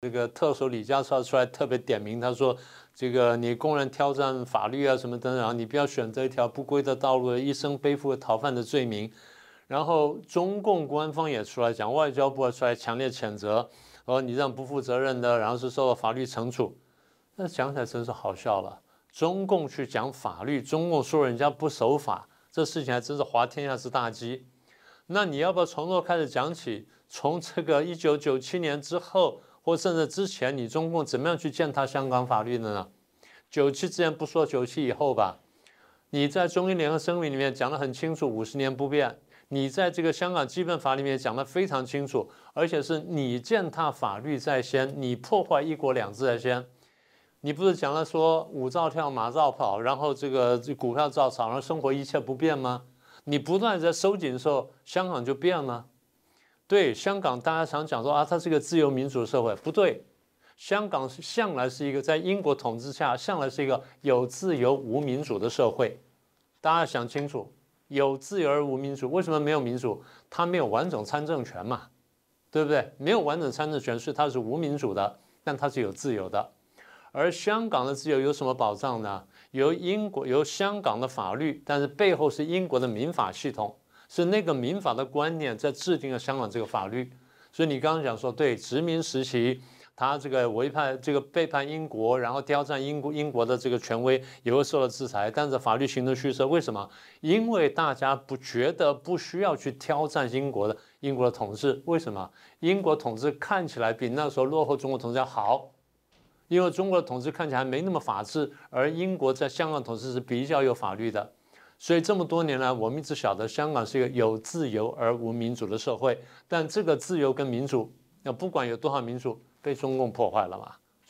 这个特首李家超出来特别点名，他说：“这个你公然挑战法律啊，什么等等，你不要选择一条不归的道路，一生背负逃犯的罪名。”然后中共官方也出来讲，外交部出来强烈谴责，说你这样不负责任的，然后是受到法律惩处。那讲起来真是好笑了。中共去讲法律，中共说人家不守法，这事情还真是滑天下之大稽。那你要不要从头开始讲起？从这个一九九七年之后？或甚至之前，你中共怎么样去践踏香港法律的呢？九七之前不说，九七以后吧。你在中英联合声明里面讲得很清楚，五十年不变。你在这个香港基本法里面讲得非常清楚，而且是你践踏法律在先，你破坏一国两制在先。你不是讲了说舞照跳，马照跑，然后这个股票照炒，然后生活一切不变吗？你不断在收紧的时候，香港就变了。对香港，大家常讲说啊，它是一个自由民主社会，不对。香港向来是一个在英国统治下，向来是一个有自由无民主的社会。大家想清楚，有自由而无民主，为什么没有民主？它没有完整参政权嘛，对不对？没有完整参政权，所以它是无民主的，但它是有自由的。而香港的自由有什么保障呢？由英国由香港的法律，但是背后是英国的民法系统。是那个民法的观念在制定了香港这个法律，所以你刚刚讲说，对殖民时期，他这个违叛、这个背叛英国，然后挑战英国英国的这个权威，也会受到制裁。但是法律形成虚设，为什么？因为大家不觉得不需要去挑战英国的英国的统治，为什么？英国统治看起来比那时候落后中国统治要好，因为中国的统治看起来没那么法治，而英国在香港统治是比较有法律的。所以这么多年来，我们一直晓得香港是一个有自由而无民主的社会，但这个自由跟民主，那不管有多少民主，被中共破坏了嘛。